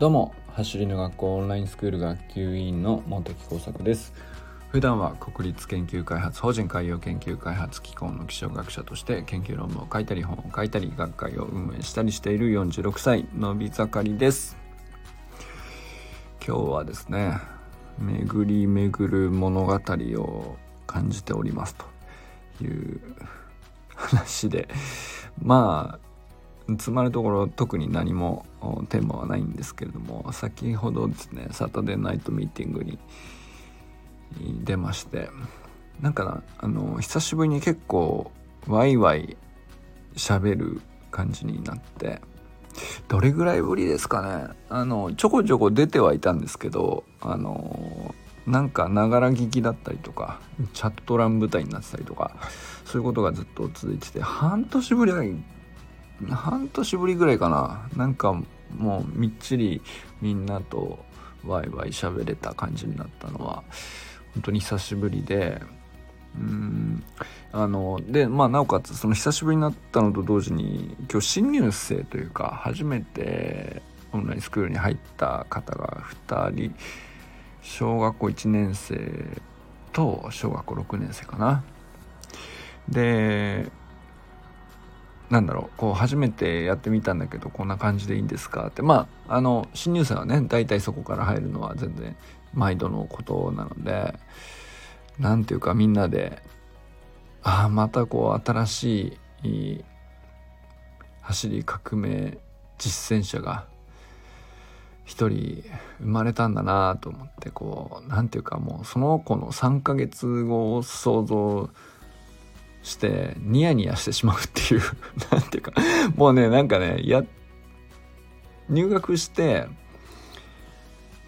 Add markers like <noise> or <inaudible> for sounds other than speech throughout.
どうも走りの学校オンラインスクール学級委員の茂木耕作です。普段は国立研究開発法人海洋研究開発機構の気象学者として研究論文を書いたり本を書いたり学会を運営したりしている46歳のび盛りです。今日はですね巡り巡る物語を感じておりますという話でまあつまるところ特に何もテーマはないんですけれども先ほどですねサタデーナイトミーティングに出ましてなんかあの久しぶりに結構ワイワイ喋る感じになってどれぐらいぶりですかね。あのちょこちょこ出てはいたんですけどあのなんかながら聞きだったりとかチャット欄舞台になってたりとかそういうことがずっと続いてて半年ぶり半年ぶりぐらいかな。なんかもうみっちりみんなとワイワイ喋れた感じになったのは本当に久しぶりでうんあのでまあなおかつその久しぶりになったのと同時に今日新入生というか初めてオンラインスクールに入った方が2人小学校1年生と小学校6年生かな。でなんだろうこう初めてやってみたんだけどこんな感じでいいんですかって。まああの新入生はね大体そこから入るのは全然毎度のことなので何ていうかみんなでああまたこう新しい走り革命実践者が一人生まれたんだなと思ってこう何ていうかもうその子の3ヶ月後を想像してしてニヤニヤしてしまうっていう <laughs> なんていうかもうねなんかねや入学して、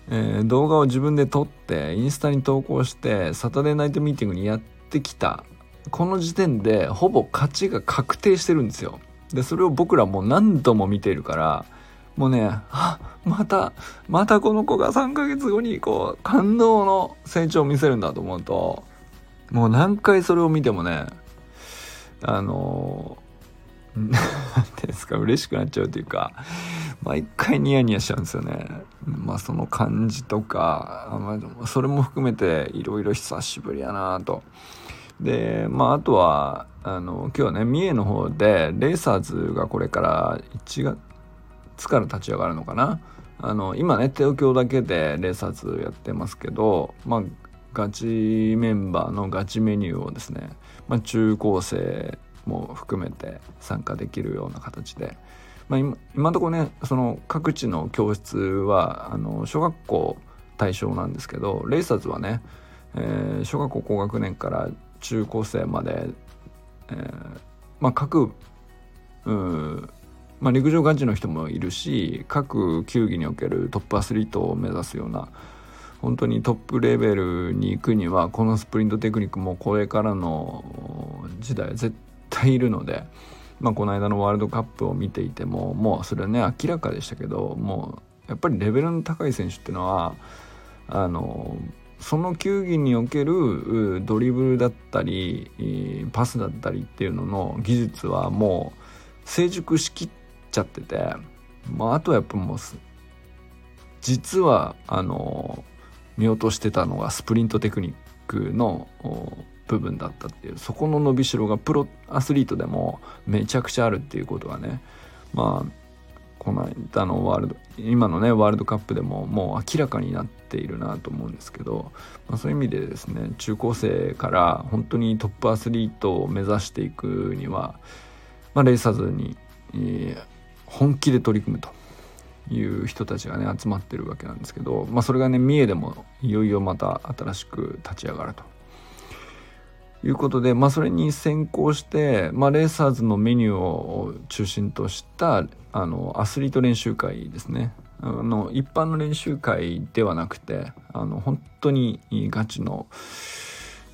えー、動画を自分で撮ってインスタに投稿してサタデーナイトミーティングにやってきたこの時点でほぼ勝ちが確定してるんですよ。でそれを僕らもう何度も見ているからもうねあまたまたこの子が3ヶ月後にこう感動の成長を見せるんだと思うともう何回それを見てもねあの <laughs> 何ていうんですか嬉しくなっちゃうというか毎回ニヤニヤしちゃうんですよね。まあその感じとか、まあ、それも含めていろいろ久しぶりやなと。でまああとはあの今日はね三重の方でレーサーズがこれから1月から立ち上がるのかな。あの今ね東京だけでレーサーズやってますけどまあガチメンバーのガチメニューをですね、まあ、中高生も含めて参加できるような形で、まあ今、今のところねその各地の教室はあの小学校対象なんですけどレイサーズはね、えー、小学校高学年から中高生まで、えー、まあ各うんまあ、陸上ガチの人もいるし各球技におけるトップアスリートを目指すような本当にトップレベルに行くにはこのスプリントテクニックもこれからの時代絶対いるので、まあ、この間のワールドカップを見ていてももうそれはね明らかでしたけどもうやっぱりレベルの高い選手っていうのはあのその球技におけるドリブルだったりパスだったりっていうのの技術はもう成熟しきっちゃってて、まあ、あとはやっぱもう実はあの見落としてたのがスプリントテクニックの部分だったっていうそこの伸びしろがプロアスリートでもめちゃくちゃあるっていうことがねまあこの間のワールド今のねワールドカップでももう明らかになっているなと思うんですけど、まあ、そういう意味でですね中高生から本当にトップアスリートを目指していくには、まあ、レイサーズに、えー、本気で取り組むと。いう人たちがね集まってるわけなんですけど、まあ、それがね三重でもいよいよまた新しく立ち上がると。いうことで、まあ、それに先行して、まあ、レーサーズのメニューを中心としたあのアスリート練習会ですねあの一般の練習会ではなくてあの本当にガチの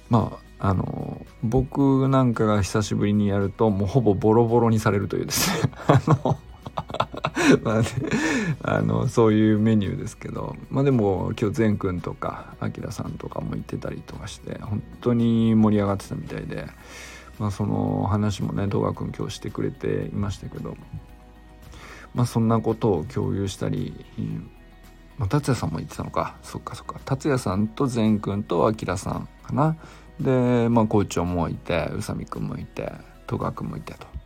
まああの僕なんかが久しぶりにやるともうほぼボロボロにされるというですね <laughs> あの <laughs> まあね、あのそういうメニューですけど、まあ、でも今日善くんとかあきらさんとかも行ってたりとかして本当に盛り上がってたみたいで、まあ、その話もね動画くん今日してくれていましたけど、まあ、そんなことを共有したりまあ、達也さんも言ってたのか。そっかそっか。達也さんと善くんとあきらさんかな。でまあ校長もいて宇佐美くんもいて戸川くんもいてと。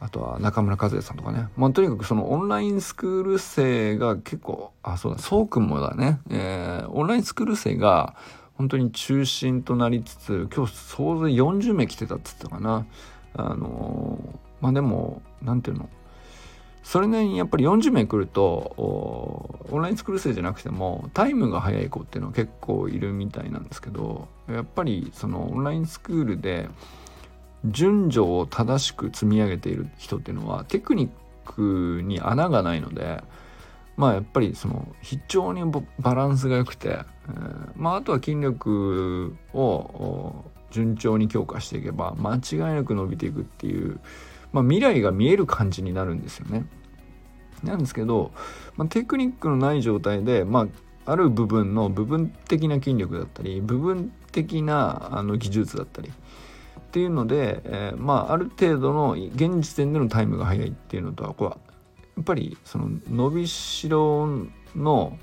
あとは中村和也さんとかね。まあとにかくそのオンラインスクール生が結構あそうだそうくんもだね、えー、オンラインスクール生が本当に中心となりつつ今日総勢40名来てたっつったかな。あのー、まあでも何ていうの。それなりにやっぱり40名来るとオンラインスクール生じゃなくてもタイムが早い子っていうのは結構いるみたいなんですけどやっぱりそのオンラインスクールで順序を正しく積み上げている人っていうのはテクニックに穴がないのでまあやっぱりその非常にバランスが良くて、えー、まああとは筋力を順調に強化していけば間違いなく伸びていくっていう、まあ、未来が見える感じになるんですよね。なんですけど、まあ、テクニックのない状態で、まあ、ある部分の部分的な筋力だったり部分的なあの技術だったりっていうので、えー、まあある程度の現時点でのタイムが速いっていうのとはこれはやっぱりその伸びしろの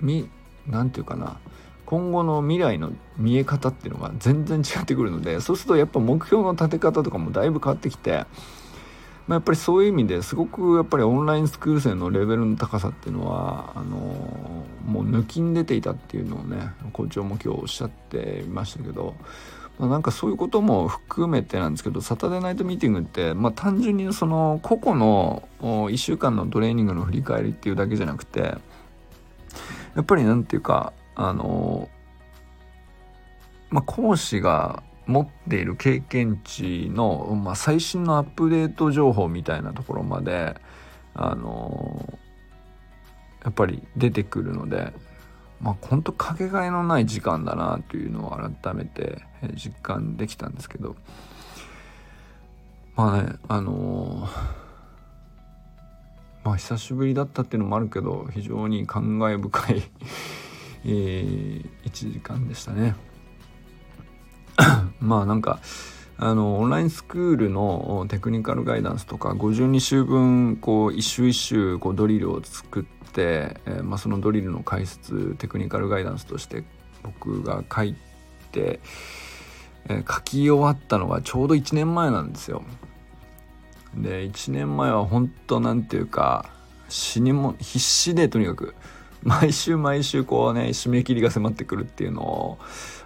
みなんていうかな今後の未来の見え方っていうのが全然違ってくるのでそうするとやっぱ目標の立て方とかもだいぶ変わってきて、まあ、やっぱりそういう意味ですごくやっぱりオンラインスクール生のレベルの高さっていうのはあのもう抜きん出ていたっていうのをね校長も今日おっしゃっていましたけど。ま、なんかそういうことも含めてなんですけどサタデーナイトミーティングって、まあ、単純にその個々の1週間のトレーニングの振り返りっていうだけじゃなくてやっぱりなんていうかあのまあ、講師が持っている経験値の、まあ、最新のアップデート情報みたいなところまであのやっぱり出てくるのでまあ本当かけがえのない時間だなというのを改めて実感できたんですけどまあねあのまあ久しぶりだったっていうのもあるけど非常に感慨深いえー、1時間でしたね。<coughs> まあなんかあのオンラインスクールのテクニカルガイダンスとか52週分こう一週一週こうドリルを作って、えー、まあ、そのドリルの解説テクニカルガイダンスとして僕が書いて、えー、書き終わったのがちょうど1年前なんですよ。で1年前は本当なんていうか死にも必死でとにかく毎週毎週こうね締め切りが迫ってくるっていうのを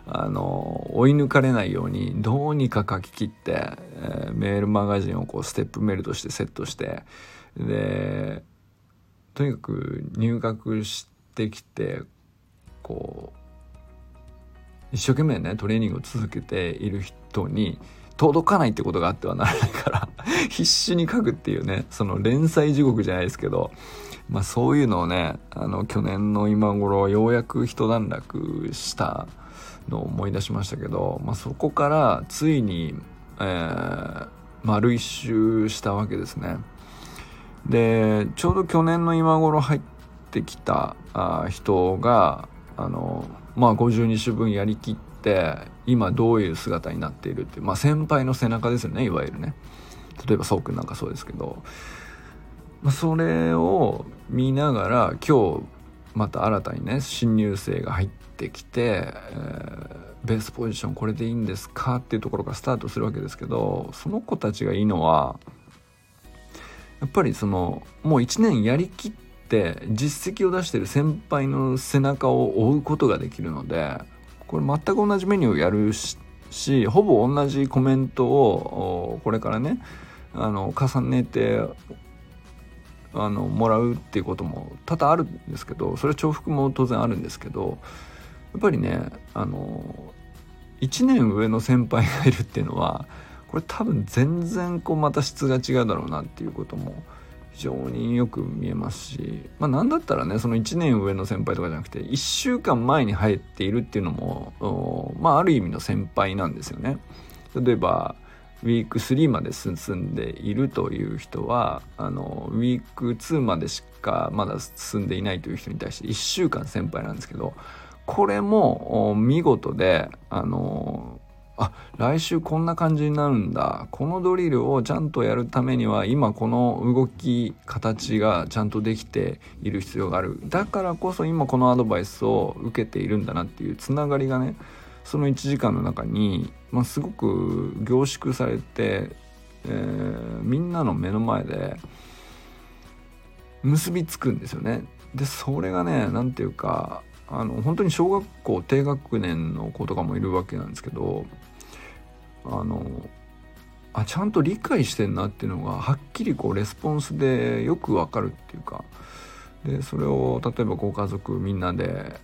あの追い抜かれないようにどうにか書き切って、えー、メールマガジンをこうステップメールとしてセットしてでとにかく入学してきてこう一生懸命ねトレーニングを続けている人に届かないってことがあってはならないから <laughs> 必死に書くっていうねその連載地獄じゃないですけどまあそういうのをねあの去年の今頃ようやく一段落したのを思い出しましたけど、まあ、そこからついに、えー、丸一周したわけですね。でちょうど去年の今頃入ってきたあ人があのまあ52週分やりきって今どういう姿になっているって、まあ、先輩の背中ですよねいわゆるね。例えばそうくんなんかそうですけど、まあ、それを見ながら今日また新たにね新入生が入ってきて、えー、ベースポジションこれでいいんですかっていうところからスタートするわけですけどその子たちがいいのはやっぱりそのもう1年やりきって実績を出してる先輩の背中を追うことができるのでこれ全く同じメニューをやるしほぼ同じコメントをこれからねあの重ねてあのもらうっていうことも多々あるんですけどそれは重複も当然あるんですけどやっぱりねあの1年上の先輩がいるっていうのはこれ多分全然こうまた質が違うだろうなっていうことも非常によく見えますしまあ何だったらねその1年上の先輩とかじゃなくて1週間前に入っているっていうのもまあある意味の先輩なんですよね。例えばウィーク3まで進んでいるという人はあのウィーク2までしかまだ進んでいないという人に対して1週間先輩なんですけどこれも見事であのあ来週こんな感じになるんだこのドリルをちゃんとやるためには今この動き形がちゃんとできている必要があるだからこそ今このアドバイスを受けているんだなっていうつながりがねその1時間の中に、まあ、すごく凝縮されて、えー、みんなの目の前で結びつくんですよね。でそれがね何ていうかあの本当に小学校低学年の子とかもいるわけなんですけどあのあちゃんと理解してんなっていうのがはっきりこうレスポンスでよくわかるっていうかでそれを例えばご家族みんなで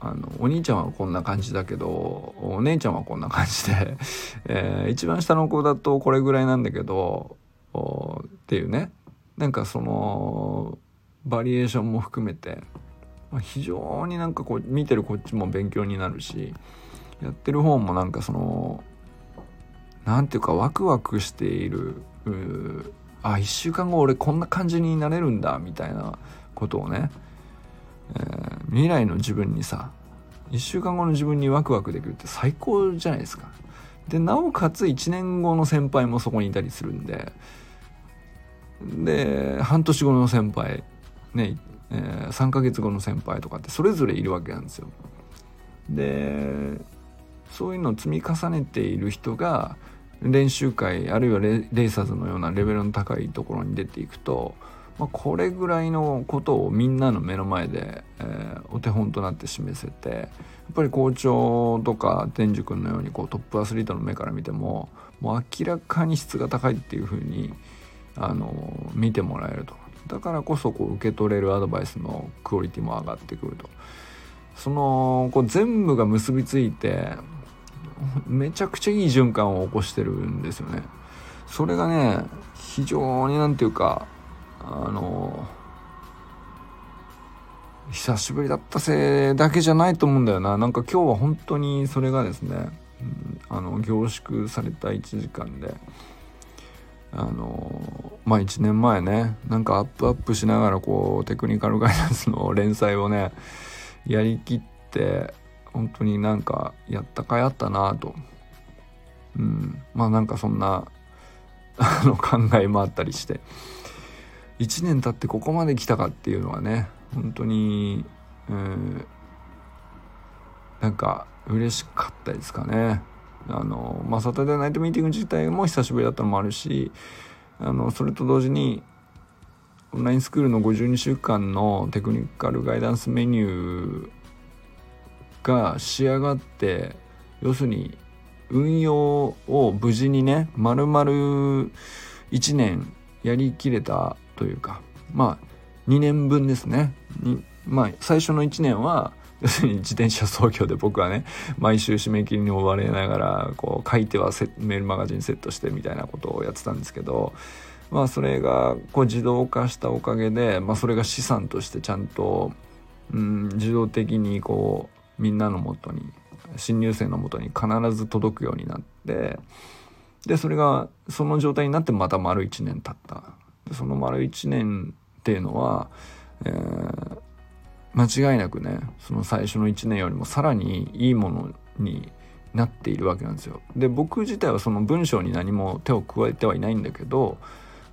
あのお兄ちゃんはこんな感じだけどお姉ちゃんはこんな感じで、<laughs> えー、一番下の子だとこれぐらいなんだけどっていうね。なんかそのバリエーションも含めて、まあ、非常になんかこう見てるこっちも勉強になるしやってる方もなんかその何ていうかワクワクしているあ1週間後俺こんな感じになれるんだみたいなことをね、えー、未来の自分にさ1週間後の自分にワクワクできるって最高じゃないですか。でなおかつ1年後の先輩もそこにいたりするんでで半年後の先輩ね、えー、3ヶ月後の先輩とかってそれぞれいるわけなんですよ。でそういうのを積み重ねている人が練習会あるいはレイサーズのようなレベルの高いところに出ていくと、まあ、これぐらいのことをみんなの目の前で、えー、お手本となって示せてやっぱり校長とか天寿君のようにこうトップアスリートの目から見てももう明らかに質が高いっていうふうにあの見てもらえると。だからこそこう受け取れるアドバイスのクオリティも上がってくると。そのこう全部が結びついてめちゃくちゃいい循環を起こしてるんですよね。それがね非常になんていうかあの久しぶりだったせいだけじゃないと思うんだよな。なんか今日は本当にそれがですね、うん、あの凝縮された1時間であのまあ1年前ねなんかアップアップしながらこうテクニカルガイダンスの連載をねやりきって本当になんかやったかいあったなと。うん。まあなんかそんな <laughs> あの考えもあったりして。1年経ってここまで来たかっていうのはね本当にうんなんか嬉しかったですかね。あの、まあ、サタデーナイトミーティング自体も久しぶりだったのもあるしあのそれと同時にオンラインスクールの52週間のテクニカルガイダンスメニューが仕上がって要するに運用を無事にね丸々1年やりきれたというかまあ2年分ですね。にまあ最初の1年は要するに自転車操業で僕はね毎週締め切りに追われながらこう書いてはメールマガジンセットしてみたいなことをやってたんですけどまあそれがこう自動化したおかげで、まあ、それが資産としてちゃんと、うん、自動的にこうみんなのもとに新入生のもとに必ず届くようになってでそれがその状態になってまた丸1年経ったその丸1年っていうのは、えー、間違いなくねその最初の1年よりもさらにいいものになっているわけなんですよ。で僕自体はその文章に何も手を加えてはいないんだけど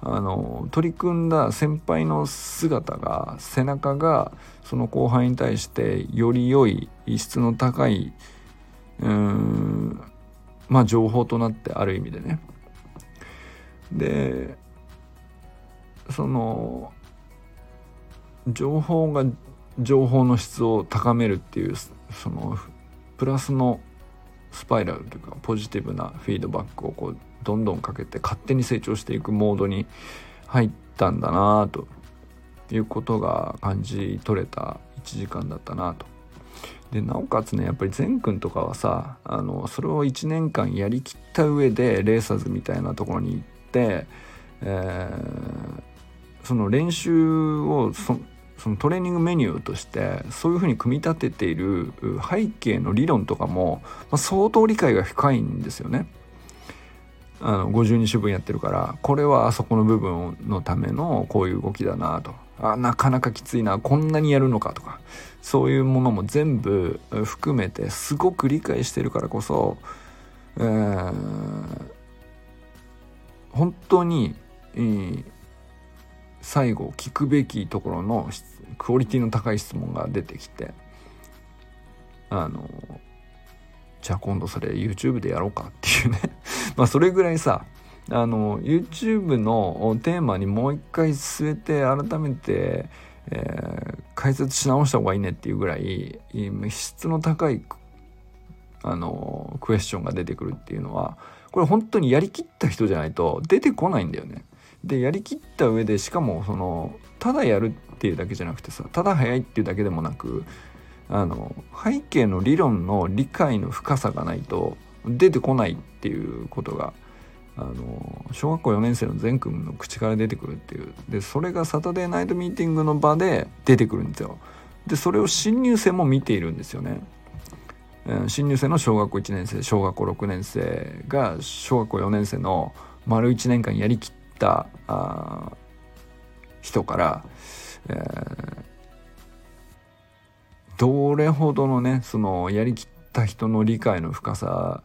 あの取り組んだ先輩の姿が背中がその後輩に対してより良い質の高いうんまあ情報となってある意味でね。でその情報が情報の質を高めるっていうそのプラスのスパイラルというかポジティブなフィードバックをこうどんどんかけて勝手に成長していくモードに入ったんだなということが感じ取れた1時間だったなと。でなおかつねやっぱり善くんとかはさあのそれを1年間やりきった上でレーサーズみたいなところに行って、えー、その練習をそそのトレーニングメニューとしてそういうふうに組み立てている背景の理論とかも、まあ、相当理解が深いんですよね。あの52種分やってるからこれはあそこの部分のためのこういう動きだなとあなかなかきついなこんなにやるのかとかそういうものも全部含めてすごく理解してるからこそえー、本当に、えー、最後聞くべきところのクオリティの高い質問が出てきてあのじゃあ今度それ YouTube でやろうかっていうね <laughs> まあそれぐらいさあの YouTube のテーマにもう一回据えて改めて、えー、解説し直した方がいいねっていうぐらい質の高いあのクエスチョンが出てくるっていうのはこれ本当にやりきった人じゃないと出てこないんだよね。でやりきった上でしかもそのただやるっていうだけじゃなくてさただ早いっていうだけでもなくあの背景の理論の理解の深さがないと出てこないっていうことがあの小学校4年生の善くんの口から出てくるっていう。でそれがサタデーナイトミーティングの場で出てくるんですよ。でそれを新入生も見ているんですよね。新入生の小学校1年生小学校6年生が小学校4年生の丸1年間やりきったあ人から、えー、どれほどのねそのやりきった人の理解の深さ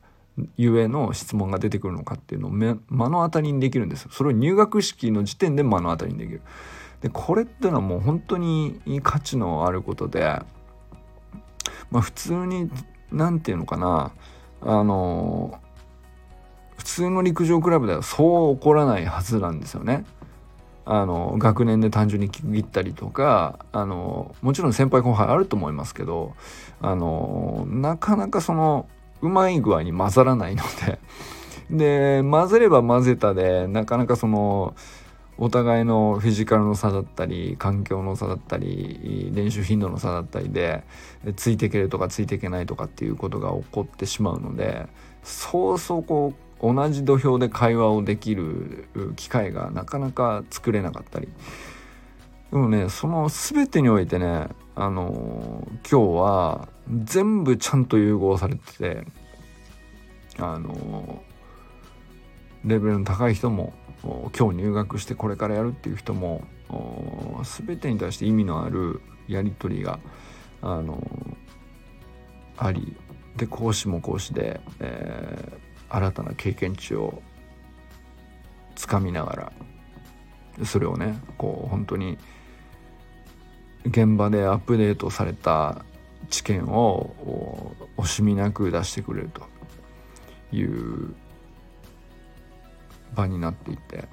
ゆえの質問が出てくるのかっていうのを目の当たりにできるんですよ。それを入学式の時点で目の当たりにできる。でこれってのはもう本当に価値のあることで、まあ、普通に何て言うのかなあの通の陸上クラブではそう起こらないはずなんですよね。あの学年で単純に切ったりとかあのもちろん先輩後輩あると思いますけどあのなかなかそのうまい具合に混ざらないので <laughs> で混ぜれば混ぜたでなかなかそのお互いのフィジカルの差だったり環境の差だったり練習頻度の差だったりでついていけるとかついていけないとかっていうことが起こってしまうのでそうそうこう同じ土俵で会話をできる機会がなかなか作れなかったり。でもねその全てにおいてねあの今日は全部ちゃんと融合されててあのレベルの高い人も今日入学してこれからやるっていう人も全てに対して意味のあるやり取りがあのありで講師も講師で、えー、新たな経験値をつかみながらそれをねこう本当に現場でアップデートされた知見を惜しみなく出してくれるという場になっていて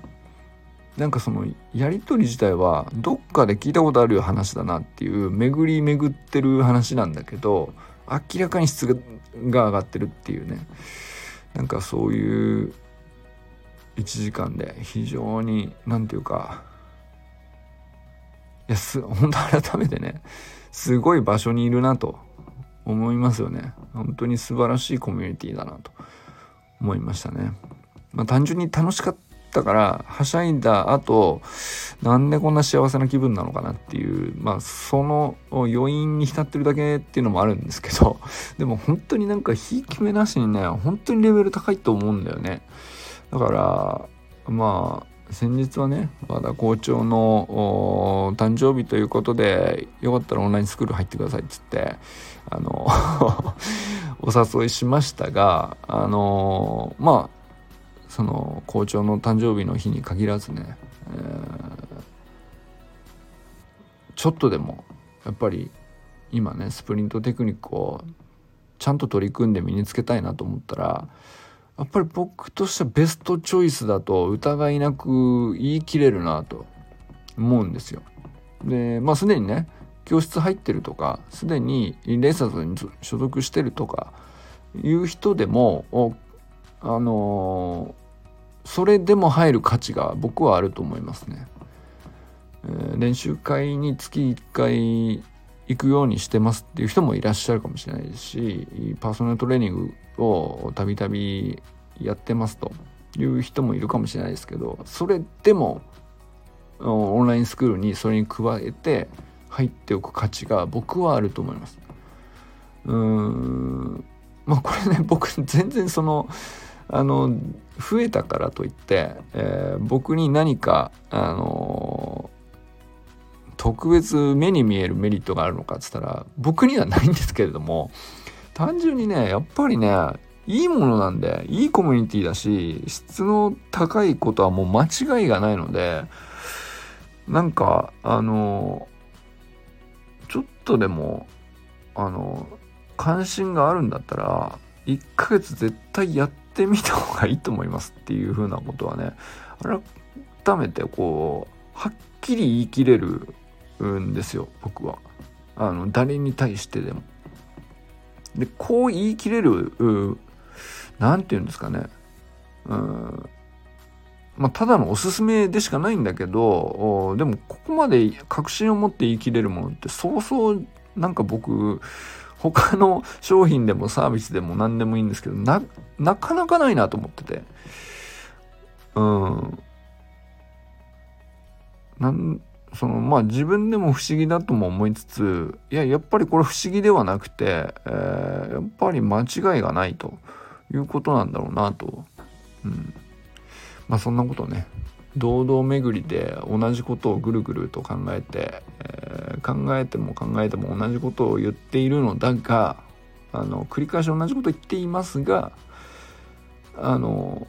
なんかそのやり取り自体はどっかで聞いたことある話だなっていう巡り巡ってる話なんだけど明らかに質が上がってるっていうね。なんかそういう1時間で非常に何て言うかいやす <laughs> 本当改めてねすごい場所にいるなと思いますよね本当に素晴らしいコミュニティだなと思いましたね。まあ、単純に楽しかったからはしゃいだ後なんでこんな幸せな気分なのかなっていうまあその余韻に浸ってるだけっていうのもあるんですけど <laughs> でも本当になんかひいき目なしにね本当にレベル高いと思うんだよね。だからまあ先日はね和田校長の誕生日ということでよかったらオンラインスクール入ってくださいっつってあの <laughs> お誘いしましたがあのまあその校長の誕生日の日に限らずね、えー、ちょっとでもやっぱり今ねスプリントテクニックをちゃんと取り組んで身につけたいなと思ったらやっぱり僕としてはベストチョイスだと疑いなく言い切れるなと思うんですよ。でまあすでにね教室入ってるとかすでにレーサーズに所属してるとかいう人でもあのそれでも入る価値が僕はあると思いますね。えー、練習会に月1回行くようにしてますっていう人もいらっしゃるかもしれないですしパーソナルトレーニングをたびたびやってますという人もいるかもしれないですけどそれでもオンラインスクールにそれに加えて入っておく価値が僕はあると思います。うーんまあこれね僕全然そのあの増えたからといって、えー、僕に何かあのー、特別目に見えるメリットがあるのかっつったら僕にはないんですけれども単純にねやっぱりねいいものなんでいいコミュニティだし質の高いことはもう間違いがないのでなんかあのちょっとでもあの関心があるんだったら1ヶ月絶対やっててみた方がいいと思いますっていうふうなことはね改めてこうはっきり言い切れるんですよ僕はあの誰に対してでも。でこう言い切れる何て言うんですかねうんまあ、ただのおすすめでしかないんだけどでもここまで確信を持って言い切れるものってそうそうなんか僕他の商品でもサービスでも何でもいいんですけどななかなかないなと思ってて。うん。なんそのまあ自分でも不思議だとも思いつついややっぱりこれ不思議ではなくて、えー、やっぱり間違いがないということなんだろうなと、うん、まあそんなことね堂々巡りで同じことをぐるぐると考えて、え、考えても考えても同じことを言っているのだがあの繰り返し同じことを言っていますがあの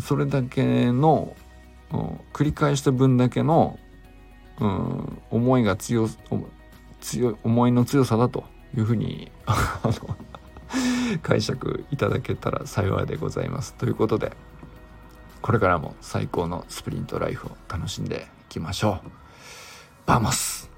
それだけの、うん、繰り返した分だけのうん、思いが強強い思いの強さだというふうに <laughs> 解釈いただけたら幸いでございます。ということでこれからも最高のスプリントライフを楽しんでいきましょう。 Vamos